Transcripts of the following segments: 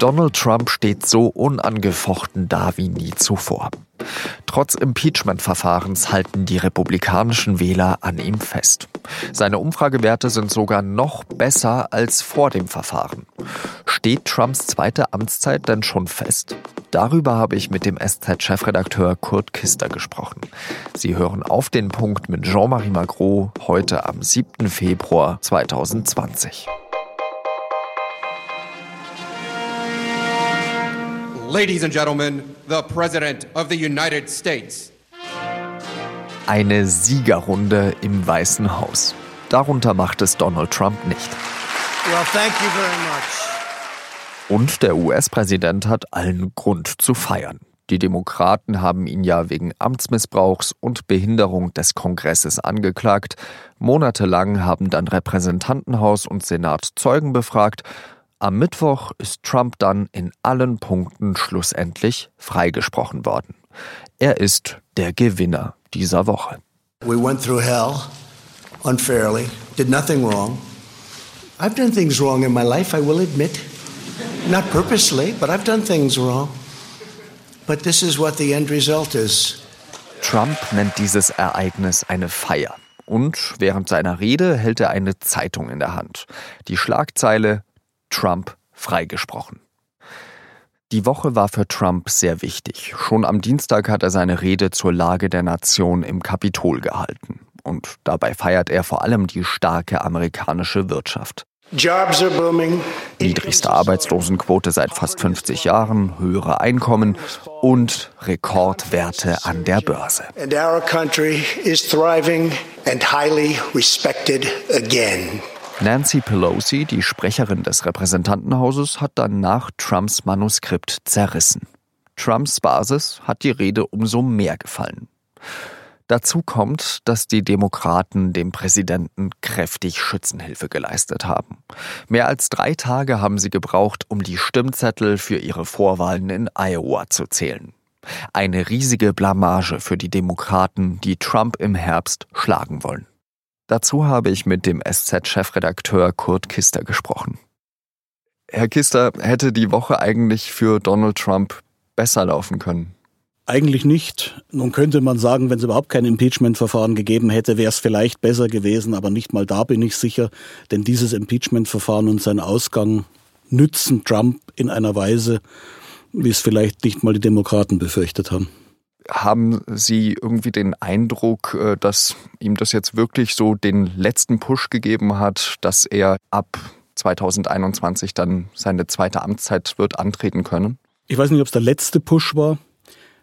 Donald Trump steht so unangefochten da wie nie zuvor. Trotz Impeachment-Verfahrens halten die republikanischen Wähler an ihm fest. Seine Umfragewerte sind sogar noch besser als vor dem Verfahren. Steht Trumps zweite Amtszeit denn schon fest? Darüber habe ich mit dem SZ-Chefredakteur Kurt Kister gesprochen. Sie hören auf den Punkt mit Jean-Marie Magro heute am 7. Februar 2020. Ladies and gentlemen, the President of the United States. Eine Siegerrunde im Weißen Haus. Darunter macht es Donald Trump nicht. Well, thank you very much. Und der US-Präsident hat allen Grund zu feiern. Die Demokraten haben ihn ja wegen Amtsmissbrauchs und Behinderung des Kongresses angeklagt. Monatelang haben dann Repräsentantenhaus und Senat Zeugen befragt. Am Mittwoch ist Trump dann in allen Punkten schlussendlich freigesprochen worden. Er ist der Gewinner dieser Woche. We went through hell unfairly, did nothing wrong. I've done things wrong in my life, I will admit. Not purposely, but I've done things wrong. But this is what the end result is. Trump nennt dieses Ereignis eine Feier. Und während seiner Rede hält er eine Zeitung in der Hand. Die Schlagzeile Trump freigesprochen. Die Woche war für Trump sehr wichtig. Schon am Dienstag hat er seine Rede zur Lage der Nation im Kapitol gehalten. Und dabei feiert er vor allem die starke amerikanische Wirtschaft. Niedrigste Arbeitslosenquote seit fast 50 Jahren, höhere Einkommen und Rekordwerte an der Börse. And our country is thriving and highly respected again. Nancy Pelosi, die Sprecherin des Repräsentantenhauses, hat dann nach Trumps Manuskript zerrissen. Trumps Basis hat die Rede umso mehr gefallen. Dazu kommt, dass die Demokraten dem Präsidenten kräftig Schützenhilfe geleistet haben. Mehr als drei Tage haben sie gebraucht, um die Stimmzettel für ihre Vorwahlen in Iowa zu zählen. Eine riesige Blamage für die Demokraten, die Trump im Herbst schlagen wollen. Dazu habe ich mit dem SZ-Chefredakteur Kurt Kister gesprochen. Herr Kister, hätte die Woche eigentlich für Donald Trump besser laufen können? Eigentlich nicht. Nun könnte man sagen, wenn es überhaupt kein Impeachment-Verfahren gegeben hätte, wäre es vielleicht besser gewesen, aber nicht mal da bin ich sicher, denn dieses Impeachment-Verfahren und sein Ausgang nützen Trump in einer Weise, wie es vielleicht nicht mal die Demokraten befürchtet haben. Haben Sie irgendwie den Eindruck, äh, dass ihm das jetzt wirklich so den letzten Push gegeben hat, dass er ab 2021 dann seine zweite Amtszeit wird antreten können? Ich weiß nicht, ob es der letzte Push war.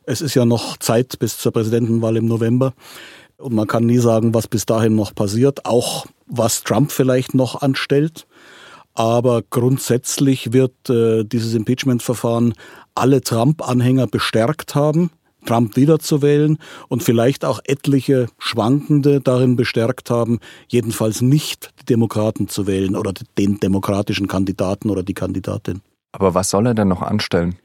Es ist ja noch Zeit bis zur Präsidentenwahl im November. Und man kann nie sagen, was bis dahin noch passiert, auch was Trump vielleicht noch anstellt. Aber grundsätzlich wird äh, dieses Impeachment-Verfahren alle Trump-Anhänger bestärkt haben. Trump wiederzuwählen und vielleicht auch etliche Schwankende darin bestärkt haben, jedenfalls nicht die Demokraten zu wählen oder den demokratischen Kandidaten oder die Kandidatin. Aber was soll er denn noch anstellen?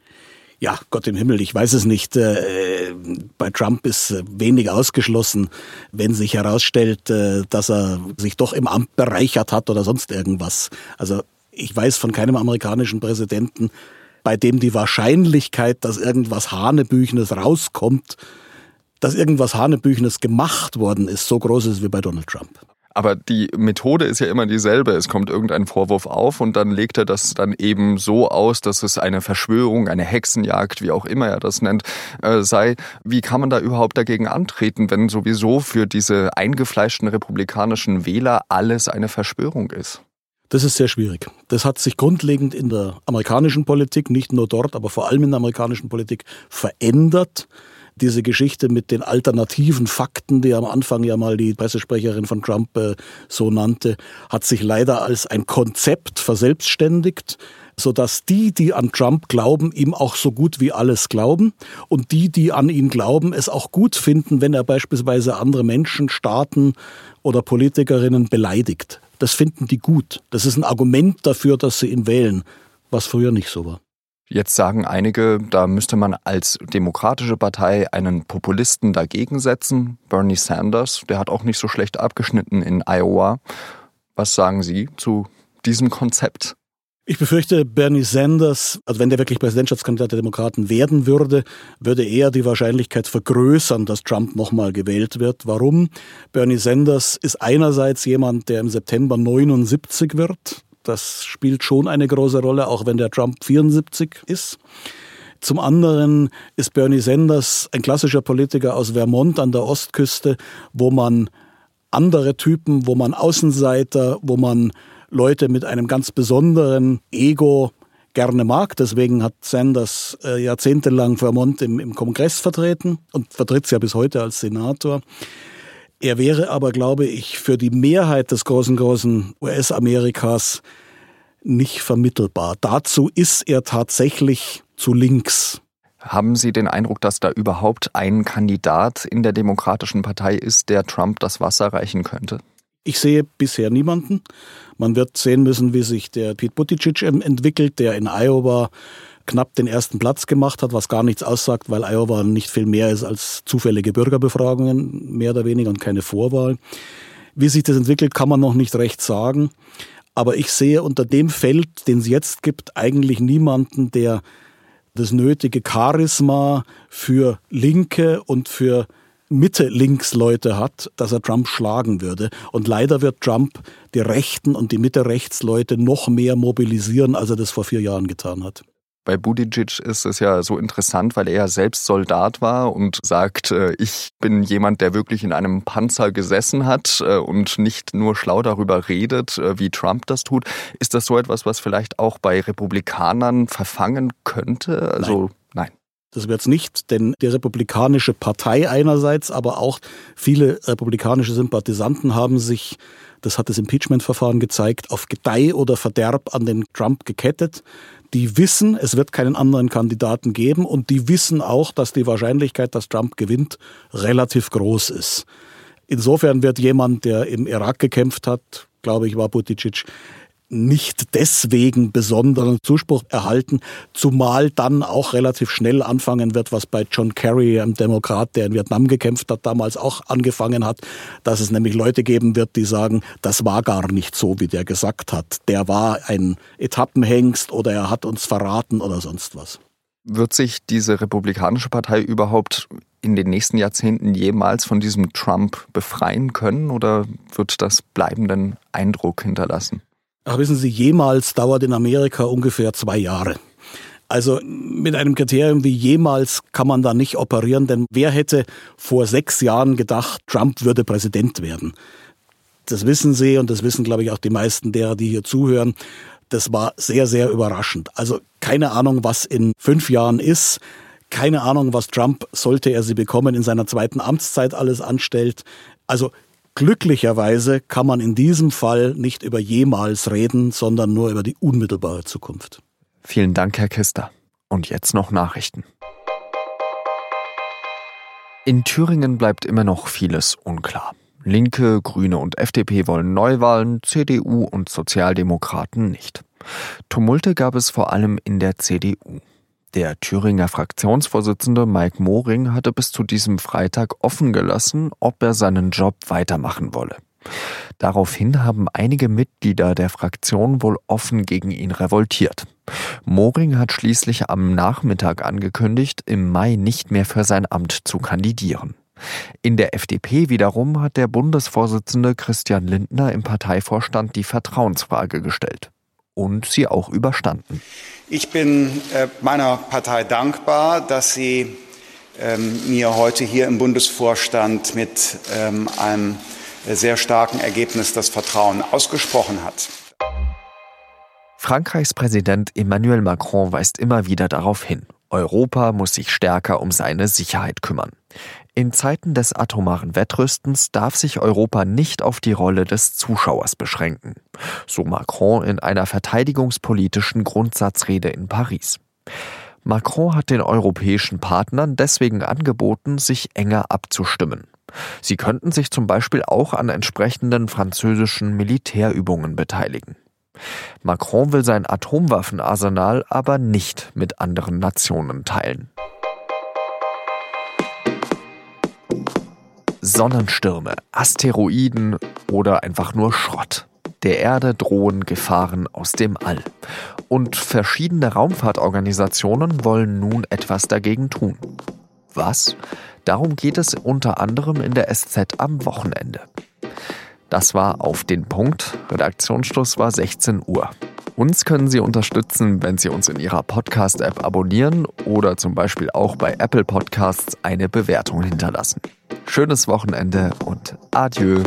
Ja, Gott im Himmel, ich weiß es nicht. Äh, bei Trump ist wenig ausgeschlossen, wenn sich herausstellt, äh, dass er sich doch im Amt bereichert hat oder sonst irgendwas. Also ich weiß von keinem amerikanischen Präsidenten, bei dem die Wahrscheinlichkeit, dass irgendwas Hanebüchenes rauskommt, dass irgendwas Hanebüchenes gemacht worden ist, so groß ist wie bei Donald Trump. Aber die Methode ist ja immer dieselbe. Es kommt irgendein Vorwurf auf und dann legt er das dann eben so aus, dass es eine Verschwörung, eine Hexenjagd, wie auch immer er das nennt, äh, sei. Wie kann man da überhaupt dagegen antreten, wenn sowieso für diese eingefleischten republikanischen Wähler alles eine Verschwörung ist? Das ist sehr schwierig. Das hat sich grundlegend in der amerikanischen Politik, nicht nur dort, aber vor allem in der amerikanischen Politik verändert. Diese Geschichte mit den alternativen Fakten, die am Anfang ja mal die Pressesprecherin von Trump äh, so nannte, hat sich leider als ein Konzept verselbstständigt sodass die, die an Trump glauben, ihm auch so gut wie alles glauben und die, die an ihn glauben, es auch gut finden, wenn er beispielsweise andere Menschen, Staaten oder Politikerinnen beleidigt. Das finden die gut. Das ist ein Argument dafür, dass sie ihn wählen, was früher nicht so war. Jetzt sagen einige, da müsste man als demokratische Partei einen Populisten dagegen setzen. Bernie Sanders, der hat auch nicht so schlecht abgeschnitten in Iowa. Was sagen Sie zu diesem Konzept? Ich befürchte, Bernie Sanders, also wenn der wirklich Präsidentschaftskandidat der Demokraten werden würde, würde er die Wahrscheinlichkeit vergrößern, dass Trump nochmal gewählt wird. Warum? Bernie Sanders ist einerseits jemand, der im September 79 wird. Das spielt schon eine große Rolle, auch wenn der Trump 74 ist. Zum anderen ist Bernie Sanders ein klassischer Politiker aus Vermont an der Ostküste, wo man andere Typen, wo man Außenseiter, wo man Leute mit einem ganz besonderen Ego gerne mag. Deswegen hat Sanders äh, jahrzehntelang Vermont im, im Kongress vertreten und vertritt es ja bis heute als Senator. Er wäre aber, glaube ich, für die Mehrheit des großen, großen US-Amerikas nicht vermittelbar. Dazu ist er tatsächlich zu links. Haben Sie den Eindruck, dass da überhaupt ein Kandidat in der Demokratischen Partei ist, der Trump das Wasser reichen könnte? Ich sehe bisher niemanden. Man wird sehen müssen, wie sich der Pete Buttigieg entwickelt, der in Iowa knapp den ersten Platz gemacht hat, was gar nichts aussagt, weil Iowa nicht viel mehr ist als zufällige Bürgerbefragungen, mehr oder weniger und keine Vorwahl. Wie sich das entwickelt, kann man noch nicht recht sagen. Aber ich sehe unter dem Feld, den es jetzt gibt, eigentlich niemanden, der das nötige Charisma für Linke und für Mitte-Links-Leute hat, dass er Trump schlagen würde. Und leider wird Trump die Rechten und die Mitte-Rechts-Leute noch mehr mobilisieren, als er das vor vier Jahren getan hat. Bei Buttigieg ist es ja so interessant, weil er ja selbst Soldat war und sagt, äh, ich bin jemand, der wirklich in einem Panzer gesessen hat äh, und nicht nur schlau darüber redet, äh, wie Trump das tut. Ist das so etwas, was vielleicht auch bei Republikanern verfangen könnte? Also nein. Das wird es nicht, denn die Republikanische Partei einerseits, aber auch viele republikanische Sympathisanten haben sich, das hat das Impeachment-Verfahren gezeigt, auf Gedeih oder Verderb an den Trump gekettet. Die wissen, es wird keinen anderen Kandidaten geben und die wissen auch, dass die Wahrscheinlichkeit, dass Trump gewinnt, relativ groß ist. Insofern wird jemand, der im Irak gekämpft hat, glaube ich, war Buttigieg, nicht deswegen besonderen Zuspruch erhalten, zumal dann auch relativ schnell anfangen wird, was bei John Kerry, einem Demokrat, der in Vietnam gekämpft hat, damals auch angefangen hat, dass es nämlich Leute geben wird, die sagen, das war gar nicht so, wie der gesagt hat. Der war ein Etappenhengst oder er hat uns verraten oder sonst was. Wird sich diese Republikanische Partei überhaupt in den nächsten Jahrzehnten jemals von diesem Trump befreien können oder wird das bleibenden Eindruck hinterlassen? Ach, wissen Sie, jemals dauert in Amerika ungefähr zwei Jahre. Also mit einem Kriterium wie jemals kann man da nicht operieren, denn wer hätte vor sechs Jahren gedacht, Trump würde Präsident werden? Das wissen Sie und das wissen, glaube ich, auch die meisten derer, die hier zuhören. Das war sehr, sehr überraschend. Also keine Ahnung, was in fünf Jahren ist. Keine Ahnung, was Trump, sollte er sie bekommen, in seiner zweiten Amtszeit alles anstellt. Also Glücklicherweise kann man in diesem Fall nicht über jemals reden, sondern nur über die unmittelbare Zukunft. Vielen Dank, Herr Kister. Und jetzt noch Nachrichten. In Thüringen bleibt immer noch vieles unklar. Linke, Grüne und FDP wollen Neuwahlen, CDU und Sozialdemokraten nicht. Tumulte gab es vor allem in der CDU. Der Thüringer Fraktionsvorsitzende Mike Moring hatte bis zu diesem Freitag offen gelassen, ob er seinen Job weitermachen wolle. Daraufhin haben einige Mitglieder der Fraktion wohl offen gegen ihn revoltiert. Moring hat schließlich am Nachmittag angekündigt, im Mai nicht mehr für sein Amt zu kandidieren. In der FDP wiederum hat der Bundesvorsitzende Christian Lindner im Parteivorstand die Vertrauensfrage gestellt und sie auch überstanden. Ich bin äh, meiner Partei dankbar, dass sie ähm, mir heute hier im Bundesvorstand mit ähm, einem sehr starken Ergebnis das Vertrauen ausgesprochen hat. Frankreichs Präsident Emmanuel Macron weist immer wieder darauf hin, Europa muss sich stärker um seine Sicherheit kümmern. In Zeiten des atomaren Wettrüstens darf sich Europa nicht auf die Rolle des Zuschauers beschränken, so Macron in einer verteidigungspolitischen Grundsatzrede in Paris. Macron hat den europäischen Partnern deswegen angeboten, sich enger abzustimmen. Sie könnten sich zum Beispiel auch an entsprechenden französischen Militärübungen beteiligen. Macron will sein Atomwaffenarsenal aber nicht mit anderen Nationen teilen. Sonnenstürme, Asteroiden oder einfach nur Schrott. Der Erde drohen Gefahren aus dem All. Und verschiedene Raumfahrtorganisationen wollen nun etwas dagegen tun. Was? Darum geht es unter anderem in der SZ am Wochenende. Das war auf den Punkt. Redaktionsschluss war 16 Uhr. Uns können Sie unterstützen, wenn Sie uns in Ihrer Podcast-App abonnieren oder zum Beispiel auch bei Apple Podcasts eine Bewertung hinterlassen. Schönes Wochenende und adieu.